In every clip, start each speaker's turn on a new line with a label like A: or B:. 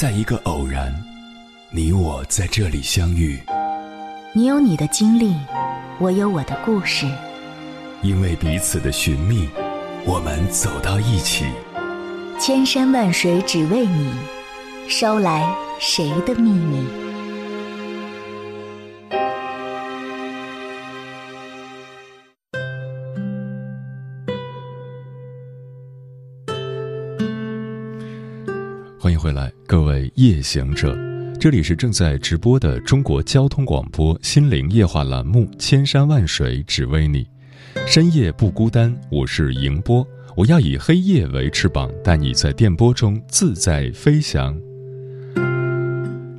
A: 在一个偶然，你我在这里相遇。
B: 你有你的经历，我有我的故事。
A: 因为彼此的寻觅，我们走到一起。
B: 千山万水只为你，捎来谁的秘密？
C: 欢迎回来，夜行者，这里是正在直播的中国交通广播心灵夜话栏目《千山万水只为你》，深夜不孤单，我是迎波，我要以黑夜为翅膀，带你在电波中自在飞翔。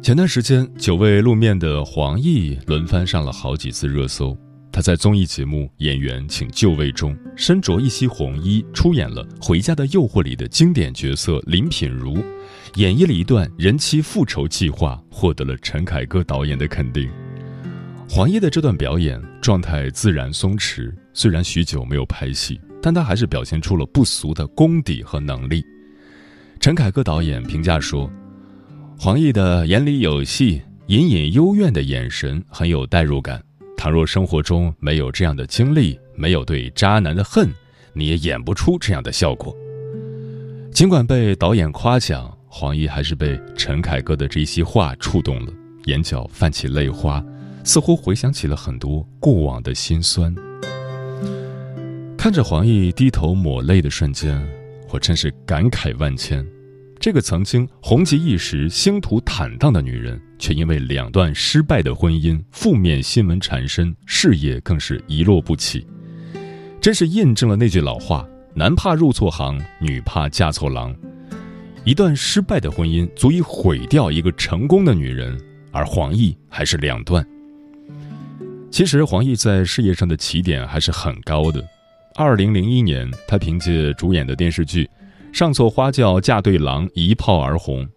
C: 前段时间，久未露面的黄奕轮番上了好几次热搜。他在综艺节目《演员请就位》中，身着一袭红衣，出演了《回家的诱惑》里的经典角色林品如，演绎了一段人妻复仇计划，获得了陈凯歌导演的肯定。黄奕的这段表演状态自然松弛，虽然许久没有拍戏，但他还是表现出了不俗的功底和能力。陈凯歌导演评价说：“黄奕的眼里有戏，隐隐幽怨的眼神很有代入感。”倘若生活中没有这样的经历，没有对渣男的恨，你也演不出这样的效果。尽管被导演夸奖，黄奕还是被陈凯歌的这些话触动了，眼角泛起泪花，似乎回想起了很多过往的辛酸。看着黄奕低头抹泪的瞬间，我真是感慨万千。这个曾经红极一时、星途坦荡的女人，却因为两段失败的婚姻、负面新闻缠身，事业更是一落不起。真是印证了那句老话：“男怕入错行，女怕嫁错郎。”一段失败的婚姻足以毁掉一个成功的女人，而黄奕还是两段。其实，黄奕在事业上的起点还是很高的。二零零一年，她凭借主演的电视剧。上错花轿嫁对郎，一炮而红。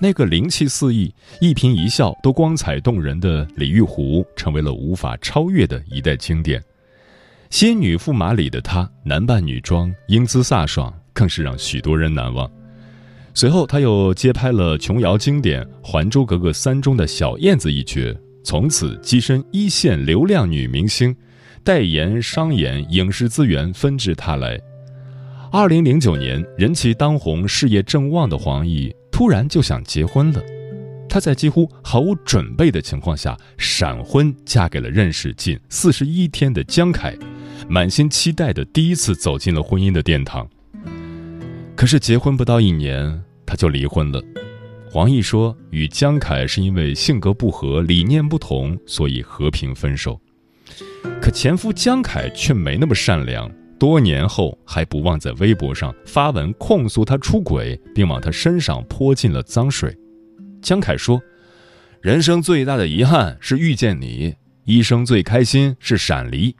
C: 那个灵气四溢、一颦一笑都光彩动人的李玉湖，成为了无法超越的一代经典。仙女驸马里的她，男扮女装，英姿飒爽，更是让许多人难忘。随后，他又接拍了琼瑶经典《还珠格格三》中的小燕子一角，从此跻身一线流量女明星，代言、商演、影视资源纷至沓来。二零零九年，人气当红、事业正旺的黄奕突然就想结婚了。她在几乎毫无准备的情况下闪婚，嫁给了认识近四十一天的江凯，满心期待的第一次走进了婚姻的殿堂。可是结婚不到一年，她就离婚了。黄奕说，与江凯是因为性格不合、理念不同，所以和平分手。可前夫江凯却没那么善良。多年后还不忘在微博上发文控诉他出轨，并往他身上泼进了脏水。江凯说：“人生最大的遗憾是遇见你，一生最开心是闪离。”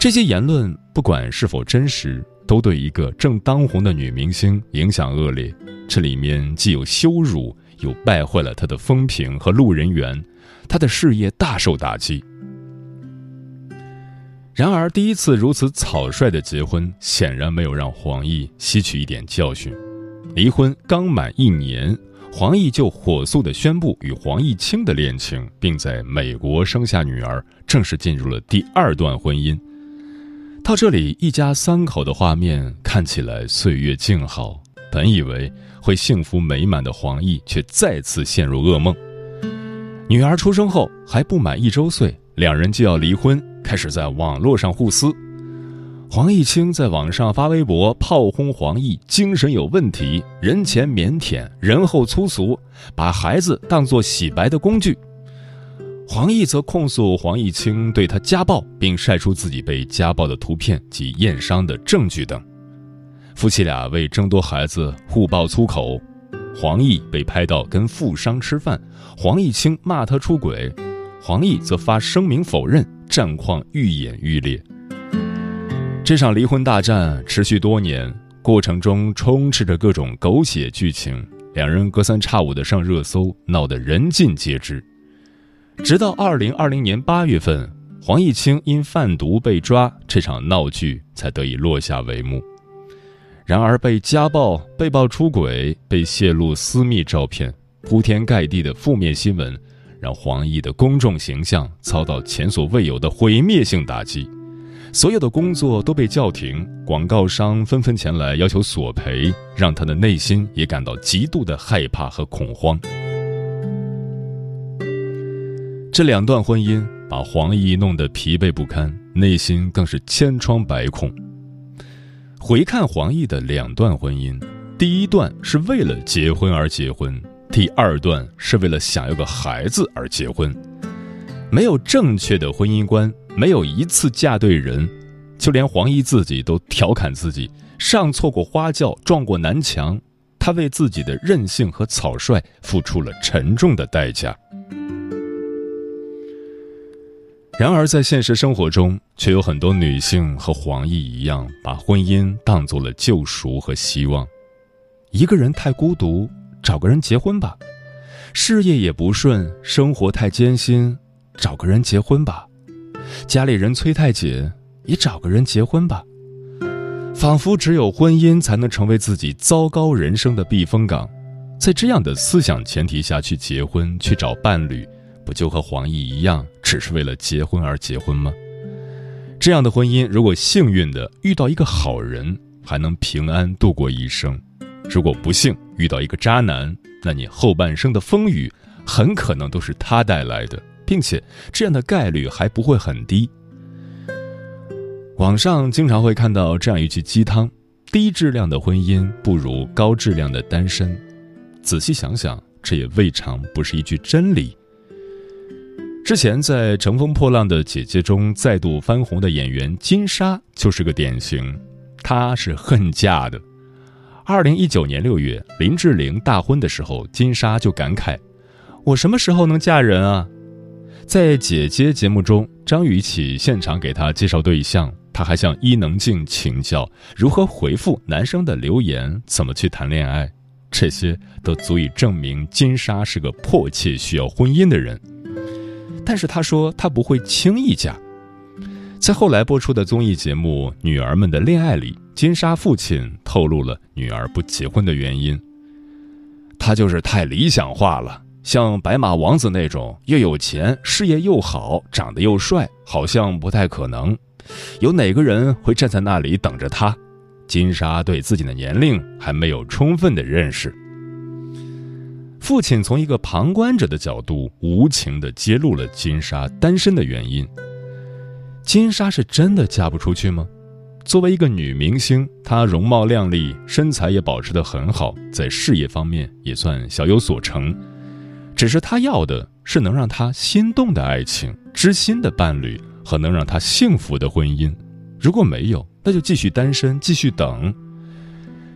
C: 这些言论不管是否真实，都对一个正当红的女明星影响恶劣。这里面既有羞辱，又败坏了她的风评和路人缘，她的事业大受打击。然而，第一次如此草率的结婚，显然没有让黄奕吸取一点教训。离婚刚满一年，黄奕就火速的宣布与黄毅清的恋情，并在美国生下女儿，正式进入了第二段婚姻。到这里，一家三口的画面看起来岁月静好，本以为会幸福美满的黄奕，却再次陷入噩梦。女儿出生后还不满一周岁，两人就要离婚。开始在网络上互撕，黄毅清在网上发微博炮轰黄奕精神有问题，人前腼腆，人后粗俗，把孩子当作洗白的工具。黄奕则控诉黄毅清对他家暴，并晒出自己被家暴的图片及验伤的证据等。夫妻俩为争夺孩子互爆粗口，黄奕被拍到跟富商吃饭，黄毅清骂他出轨，黄奕则发声明否认。战况愈演愈烈，这场离婚大战持续多年，过程中充斥着各种狗血剧情，两人隔三差五的上热搜，闹得人尽皆知。直到二零二零年八月份，黄毅清因贩毒被抓，这场闹剧才得以落下帷幕。然而被家暴、被曝出轨、被泄露私密照片、铺天盖地的负面新闻，让黄奕的公众形象遭到前所未有的毁灭性打击。所有的工作都被叫停，广告商纷纷前来要求索赔，让他的内心也感到极度的害怕和恐慌。这两段婚姻把黄奕弄得疲惫不堪，内心更是千疮百孔。回看黄奕的两段婚姻，第一段是为了结婚而结婚，第二段是为了想要个孩子而结婚。没有正确的婚姻观。没有一次嫁对人，就连黄奕自己都调侃自己上错过花轿撞过南墙，他为自己的任性和草率付出了沉重的代价。然而，在现实生活中，却有很多女性和黄奕一样，把婚姻当做了救赎和希望。一个人太孤独，找个人结婚吧；事业也不顺，生活太艰辛，找个人结婚吧。家里人催太紧，也找个人结婚吧。仿佛只有婚姻才能成为自己糟糕人生的避风港，在这样的思想前提下去结婚、去找伴侣，不就和黄奕一样，只是为了结婚而结婚吗？这样的婚姻，如果幸运的遇到一个好人，还能平安度过一生；如果不幸遇到一个渣男，那你后半生的风雨，很可能都是他带来的。并且这样的概率还不会很低。网上经常会看到这样一句鸡汤：低质量的婚姻不如高质量的单身。仔细想想，这也未尝不是一句真理。之前在《乘风破浪的姐姐》中再度翻红的演员金莎就是个典型。她是恨嫁的。二零一九年六月，林志玲大婚的时候，金莎就感慨：“我什么时候能嫁人啊？”在姐姐节目中，张雨绮现场给她介绍对象，她还向伊能静请教如何回复男生的留言，怎么去谈恋爱，这些都足以证明金莎是个迫切需要婚姻的人。但是她说她不会轻易嫁。在后来播出的综艺节目《女儿们的恋爱》里，金莎父亲透露了女儿不结婚的原因，她就是太理想化了。像白马王子那种又有钱、事业又好、长得又帅，好像不太可能。有哪个人会站在那里等着他？金莎对自己的年龄还没有充分的认识。父亲从一个旁观者的角度，无情地揭露了金莎单身的原因。金莎是真的嫁不出去吗？作为一个女明星，她容貌靓丽，身材也保持得很好，在事业方面也算小有所成。只是她要的是能让她心动的爱情、知心的伴侣和能让她幸福的婚姻。如果没有，那就继续单身，继续等。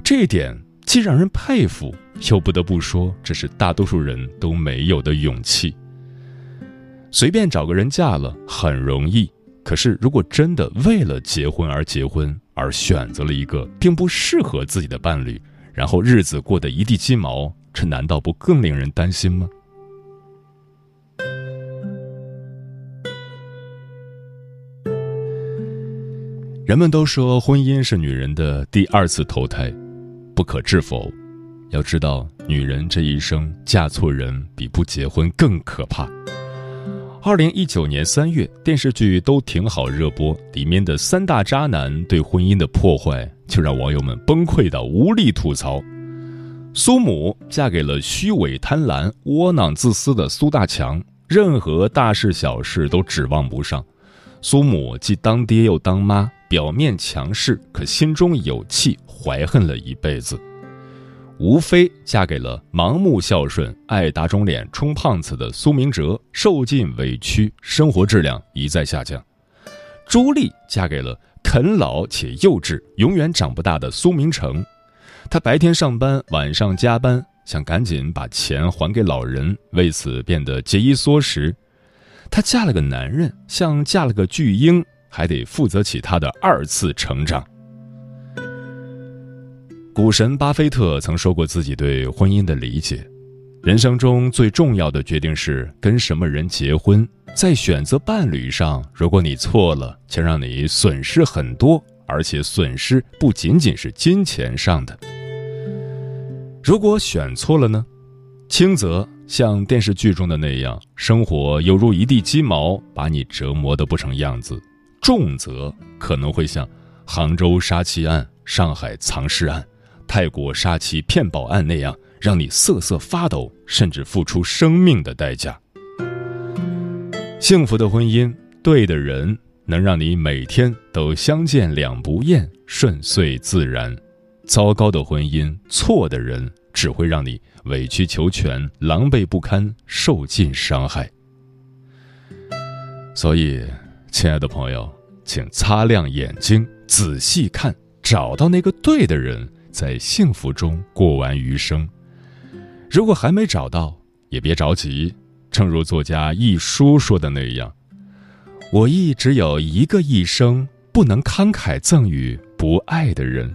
C: 这一点既让人佩服，又不得不说这是大多数人都没有的勇气。随便找个人嫁了很容易，可是如果真的为了结婚而结婚，而选择了一个并不适合自己的伴侣，然后日子过得一地鸡毛，这难道不更令人担心吗？人们都说婚姻是女人的第二次投胎，不可置否。要知道，女人这一生嫁错人比不结婚更可怕。二零一九年三月，电视剧都挺好热播，里面的三大渣男对婚姻的破坏，就让网友们崩溃到无力吐槽。苏母嫁给了虚伪、贪婪、窝囊、自私的苏大强，任何大事小事都指望不上。苏母既当爹又当妈。表面强势，可心中有气，怀恨了一辈子。吴非嫁给了盲目孝顺、爱打肿脸充胖子的苏明哲，受尽委屈，生活质量一再下降。朱莉嫁给了啃老且幼稚、永远长不大的苏明成，他白天上班，晚上加班，想赶紧把钱还给老人，为此变得节衣缩食。她嫁了个男人，像嫁了个巨婴。还得负责起他的二次成长。股神巴菲特曾说过自己对婚姻的理解：人生中最重要的决定是跟什么人结婚。在选择伴侣上，如果你错了，将让你损失很多；而且损失不仅仅是金钱上的。如果选错了呢？轻则像电视剧中的那样，生活犹如一地鸡毛，把你折磨得不成样子；重则可能会像杭州杀妻案、上海藏尸案、泰国杀妻骗保案那样，让你瑟瑟发抖，甚至付出生命的代价。幸福的婚姻，对的人，能让你每天都相见两不厌，顺遂自然；糟糕的婚姻，错的人，只会让你。委曲求全，狼狈不堪，受尽伤害。所以，亲爱的朋友，请擦亮眼睛，仔细看，找到那个对的人，在幸福中过完余生。如果还没找到，也别着急。正如作家一书说的那样：“我亦只有一个一生，不能慷慨赠予不爱的人。”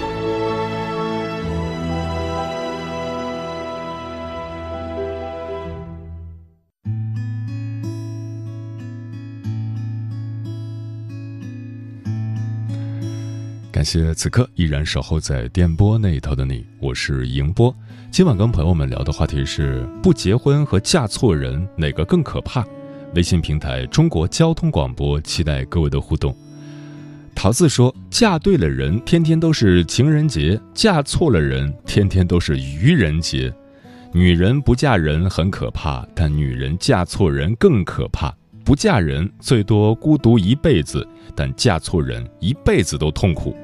C: 感谢此刻依然守候在电波那头的你，我是迎波。今晚跟朋友们聊的话题是：不结婚和嫁错人哪个更可怕？微信平台中国交通广播，期待各位的互动。桃子说：嫁对了人，天天都是情人节；嫁错了人，天天都是愚人节。女人不嫁人很可怕，但女人嫁错人更可怕。不嫁人最多孤独一辈子，但嫁错人一辈子都痛苦。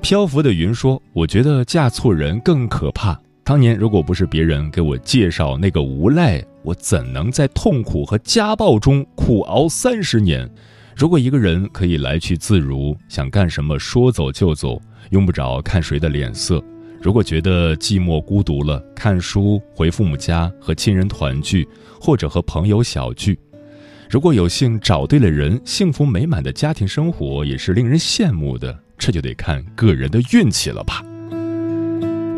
C: 漂浮的云说：“我觉得嫁错人更可怕。当年如果不是别人给我介绍那个无赖，我怎能在痛苦和家暴中苦熬三十年？如果一个人可以来去自如，想干什么说走就走，用不着看谁的脸色。如果觉得寂寞孤独了，看书、回父母家和亲人团聚，或者和朋友小聚。如果有幸找对了人，幸福美满的家庭生活也是令人羡慕的。”这就得看个人的运气了吧。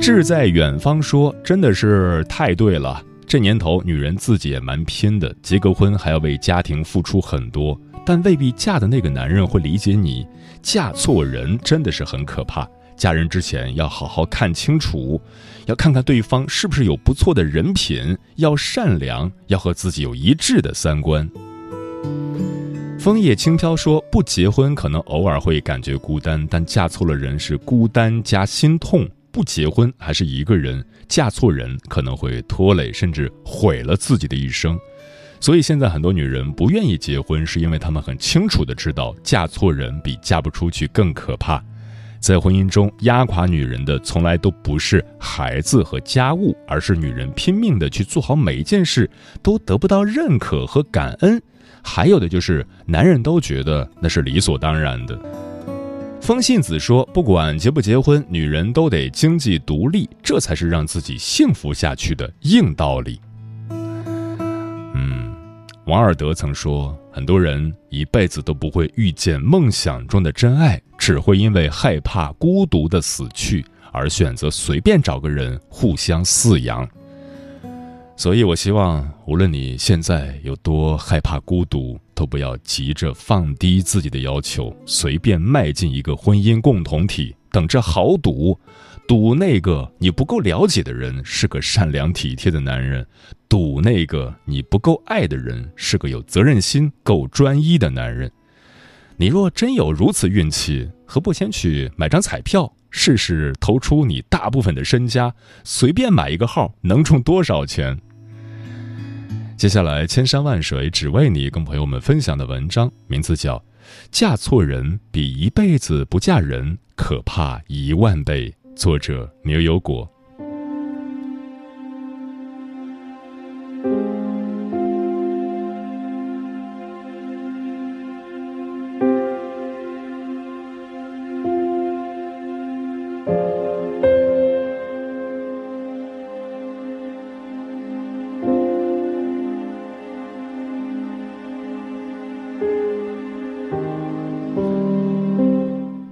C: 志在远方说：“真的是太对了，这年头女人自己也蛮拼的，结个婚还要为家庭付出很多，但未必嫁的那个男人会理解你。嫁错人真的是很可怕，嫁人之前要好好看清楚，要看看对方是不是有不错的人品，要善良，要和自己有一致的三观。”枫叶轻飘说：“不结婚可能偶尔会感觉孤单，但嫁错了人是孤单加心痛。不结婚还是一个人，嫁错人可能会拖累甚至毁了自己的一生。所以现在很多女人不愿意结婚，是因为她们很清楚的知道，嫁错人比嫁不出去更可怕。在婚姻中压垮女人的从来都不是孩子和家务，而是女人拼命的去做好每一件事，都得不到认可和感恩。”还有的就是，男人都觉得那是理所当然的。风信子说：“不管结不结婚，女人都得经济独立，这才是让自己幸福下去的硬道理。”嗯，王尔德曾说：“很多人一辈子都不会遇见梦想中的真爱，只会因为害怕孤独的死去而选择随便找个人互相饲养。”所以，我希望，无论你现在有多害怕孤独，都不要急着放低自己的要求，随便迈进一个婚姻共同体，等着豪赌，赌那个你不够了解的人是个善良体贴的男人，赌那个你不够爱的人是个有责任心、够专一的男人。你若真有如此运气，何不先去买张彩票？试试投出你大部分的身家，随便买一个号，能中多少钱？接下来，千山万水只为你，跟朋友们分享的文章名字叫《嫁错人比一辈子不嫁人可怕一万倍》，作者牛油果。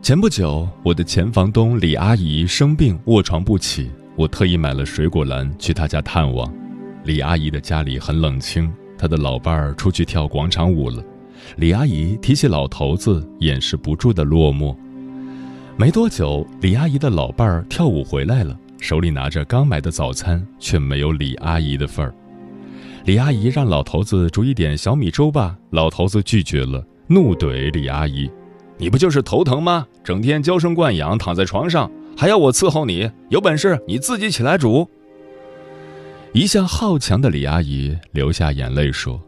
C: 前不久，我的前房东李阿姨生病卧床不起，我特意买了水果篮去她家探望。李阿姨的家里很冷清，她的老伴儿出去跳广场舞了。李阿姨提起老头子，掩饰不住的落寞。没多久，李阿姨的老伴儿跳舞回来了，手里拿着刚买的早餐，却没有李阿姨的份儿。李阿姨让老头子煮一点小米粥吧，老头子拒绝了，怒怼李阿姨：“你不就是头疼吗？整天娇生惯养，躺在床上，还要我伺候你？有本事你自己起来煮。”一向好强的李阿姨流下眼泪说：“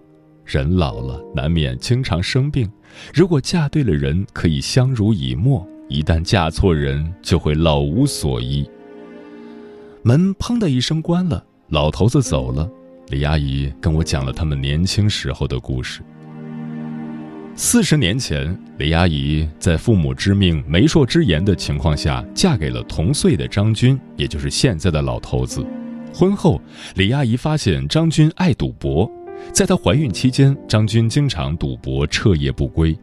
C: 人老了，难免经常生病。如果嫁对了人，可以相濡以沫。”一旦嫁错人，就会老无所依。门砰的一声关了，老头子走了。李阿姨跟我讲了他们年轻时候的故事。四十年前，李阿姨在父母之命、媒妁之言的情况下，嫁给了同岁的张军，也就是现在的老头子。婚后，李阿姨发现张军爱赌博，在她怀孕期间，张军经常赌博，彻夜不归。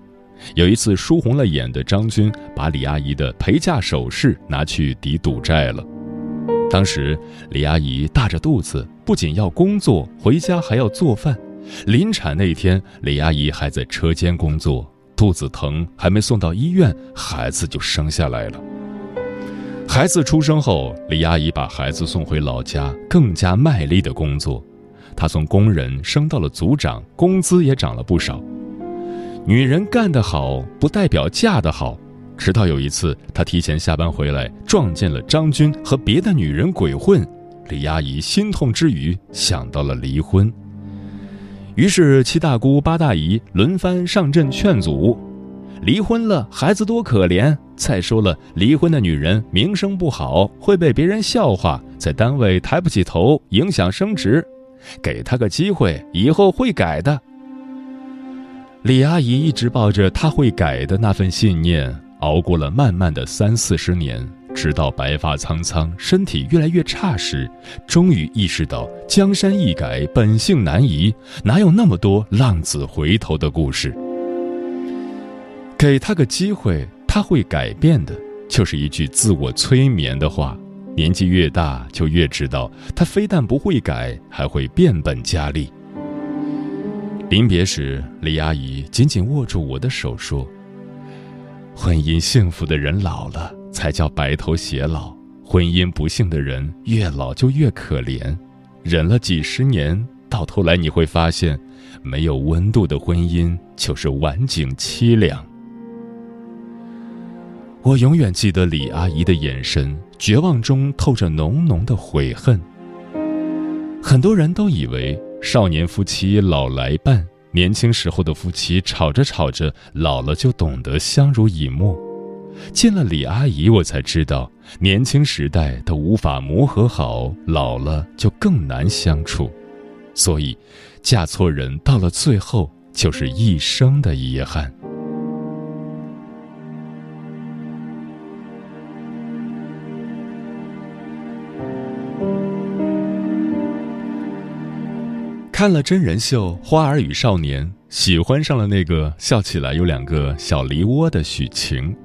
C: 有一次输红了眼的张军，把李阿姨的陪嫁首饰拿去抵赌债了。当时李阿姨大着肚子，不仅要工作，回家还要做饭。临产那天，李阿姨还在车间工作，肚子疼，还没送到医院，孩子就生下来了。孩子出生后，李阿姨把孩子送回老家，更加卖力的工作。她从工人升到了组长，工资也涨了不少。女人干得好，不代表嫁得好。直到有一次，她提前下班回来，撞见了张军和别的女人鬼混，李阿姨心痛之余想到了离婚。于是七大姑八大姨轮番上阵劝阻：离婚了，孩子多可怜；再说了，离婚的女人名声不好，会被别人笑话，在单位抬不起头，影响升职。给她个机会，以后会改的。李阿姨一直抱着她会改的那份信念，熬过了漫漫的三四十年，直到白发苍苍、身体越来越差时，终于意识到江山易改，本性难移，哪有那么多浪子回头的故事？给他个机会，他会改变的，就是一句自我催眠的话。年纪越大，就越知道，他非但不会改，还会变本加厉。临别时，李阿姨紧紧握住我的手说：“婚姻幸福的人老了才叫白头偕老，婚姻不幸的人越老就越可怜。忍了几十年，到头来你会发现，没有温度的婚姻就是晚景凄凉。”我永远记得李阿姨的眼神，绝望中透着浓浓的悔恨。很多人都以为。少年夫妻老来伴，年轻时候的夫妻吵着吵着，老了就懂得相濡以沫。见了李阿姨，我才知道，年轻时代都无法磨合好，老了就更难相处。所以，嫁错人到了最后，就是一生的遗憾。看了真人秀《花儿与少年》，喜欢上了那个笑起来有两个小梨窝的许晴。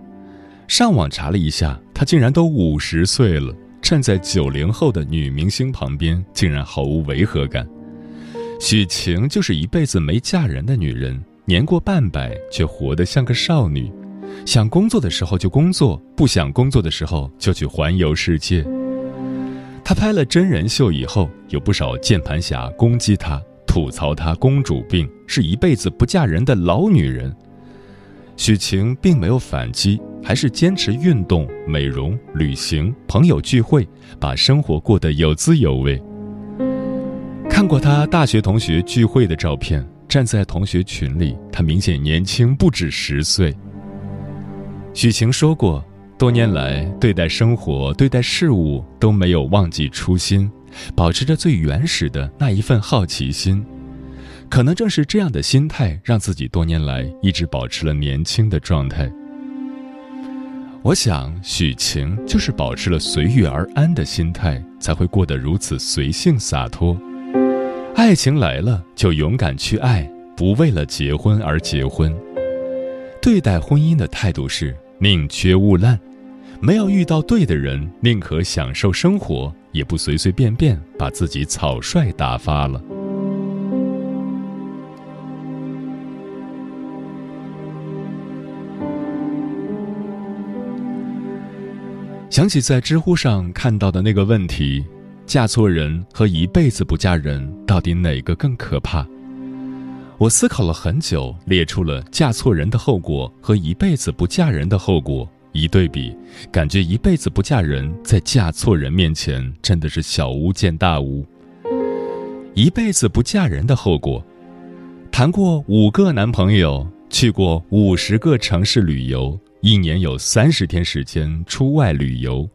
C: 上网查了一下，她竟然都五十岁了，站在九零后的女明星旁边，竟然毫无违和感。许晴就是一辈子没嫁人的女人，年过半百却活得像个少女，想工作的时候就工作，不想工作的时候就去环游世界。她拍了真人秀以后，有不少键盘侠攻击她，吐槽她公主病，是一辈子不嫁人的老女人。许晴并没有反击，还是坚持运动、美容、旅行、朋友聚会，把生活过得有滋有味。看过她大学同学聚会的照片，站在同学群里，她明显年轻不止十岁。许晴说过。多年来，对待生活、对待事物都没有忘记初心，保持着最原始的那一份好奇心。可能正是这样的心态，让自己多年来一直保持了年轻的状态。我想，许晴就是保持了随遇而安的心态，才会过得如此随性洒脱。爱情来了，就勇敢去爱，不为了结婚而结婚。对待婚姻的态度是。宁缺毋滥。没有遇到对的人，宁可享受生活，也不随随便便把自己草率打发了。想起在知乎上看到的那个问题：嫁错人和一辈子不嫁人，到底哪个更可怕？我思考了很久，列出了嫁错人的后果和一辈子不嫁人的后果。一对比，感觉一辈子不嫁人，在嫁错人面前真的是小巫见大巫。一辈子不嫁人的后果：谈过五个男朋友，去过五十个城市旅游，一年有三十天时间出外旅游，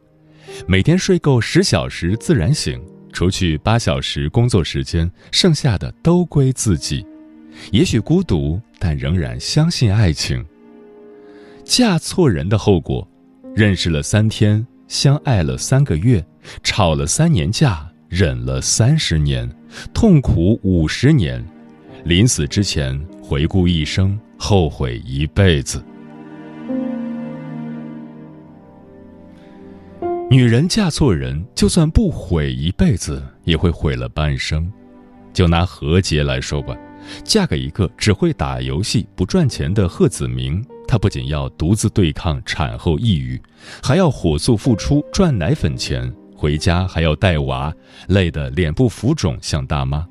C: 每天睡够十小时自然醒，除去八小时工作时间，剩下的都归自己。也许孤独，但仍然相信爱情。嫁错人的后果：认识了三天，相爱了三个月，吵了三年架，忍了三十年，痛苦五十年，临死之前回顾一生，后悔一辈子。女人嫁错人，就算不毁一辈子，也会毁了半生。就拿何洁来说吧，嫁给一个只会打游戏、不赚钱的贺子明。她不仅要独自对抗产后抑郁，还要火速复出赚奶粉钱，回家还要带娃，累得脸部浮肿像大妈。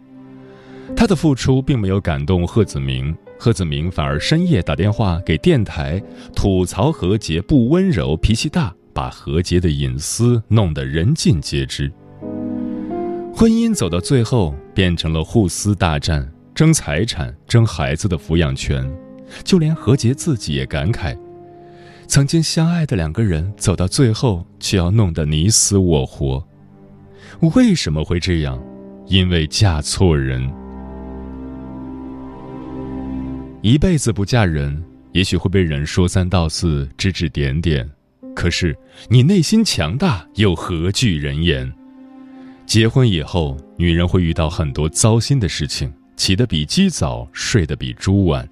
C: 她的付出并没有感动贺子明，贺子明反而深夜打电话给电台吐槽何洁不温柔、脾气大，把何洁的隐私弄得人尽皆知。婚姻走到最后变成了互撕大战，争财产，争孩子的抚养权。就连何洁自己也感慨，曾经相爱的两个人走到最后，却要弄得你死我活。为什么会这样？因为嫁错人。一辈子不嫁人，也许会被人说三道四、指指点点，可是你内心强大，又何惧人言？结婚以后，女人会遇到很多糟心的事情，起得比鸡早，睡得比猪晚。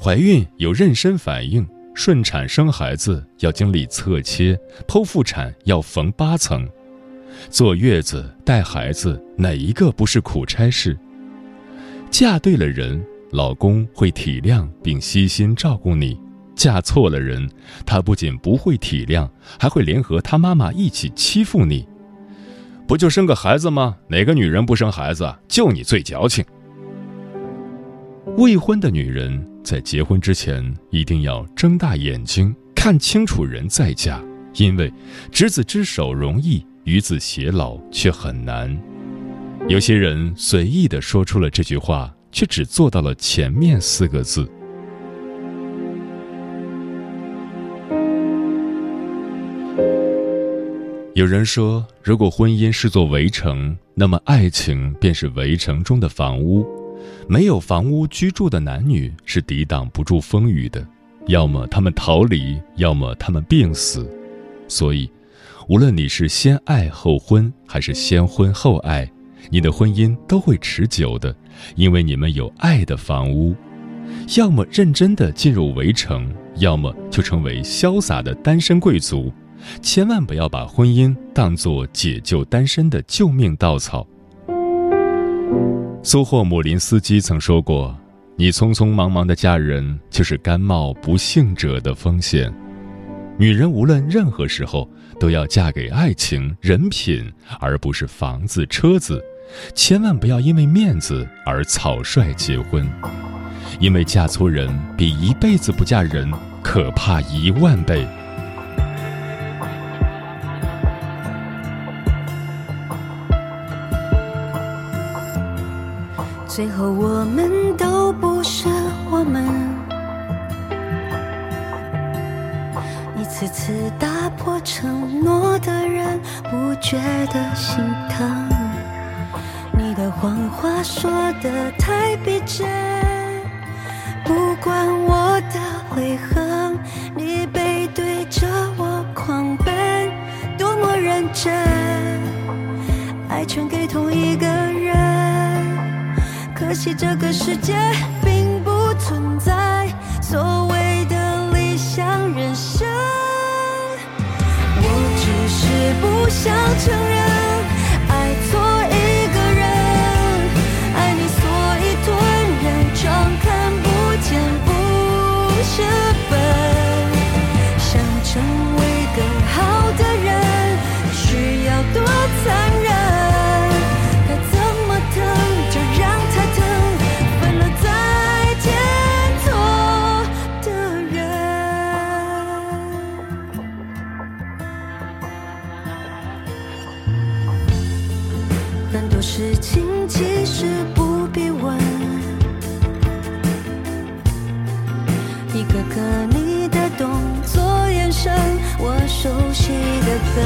C: 怀孕有妊娠反应，顺产生孩子要经历侧切，剖腹产要缝八层，坐月子带孩子哪一个不是苦差事？嫁对了人，老公会体谅并悉心照顾你；嫁错了人，他不仅不会体谅，还会联合他妈妈一起欺负你。不就生个孩子吗？哪个女人不生孩子？就你最矫情。未婚的女人。在结婚之前，一定要睁大眼睛看清楚人再嫁，因为执子之手容易，与子偕老却很难。有些人随意的说出了这句话，却只做到了前面四个字。有人说，如果婚姻是座围城，那么爱情便是围城中的房屋。没有房屋居住的男女是抵挡不住风雨的，要么他们逃离，要么他们病死。所以，无论你是先爱后婚，还是先婚后爱，你的婚姻都会持久的，因为你们有爱的房屋。要么认真的进入围城，要么就成为潇洒的单身贵族。千万不要把婚姻当作解救单身的救命稻草。苏霍姆林斯基曾说过：“你匆匆忙忙的嫁人，就是甘冒不幸者的风险。女人无论任何时候都要嫁给爱情、人品，而不是房子、车子。千万不要因为面子而草率结婚，因为嫁错人比一辈子不嫁人可怕一万倍。”
D: 最后，我们都不是我们，一次次打破承诺的人，不觉得心疼。你的谎话说的太逼真，不管我的悔恨，你背对着我狂奔，多么认真，爱全给同一个。可惜这个世界并不存在所谓的理想人生。我只是不想承认一个个你的动作、眼神，我熟悉的很。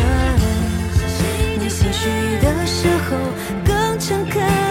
D: 你心虚的时候更诚恳。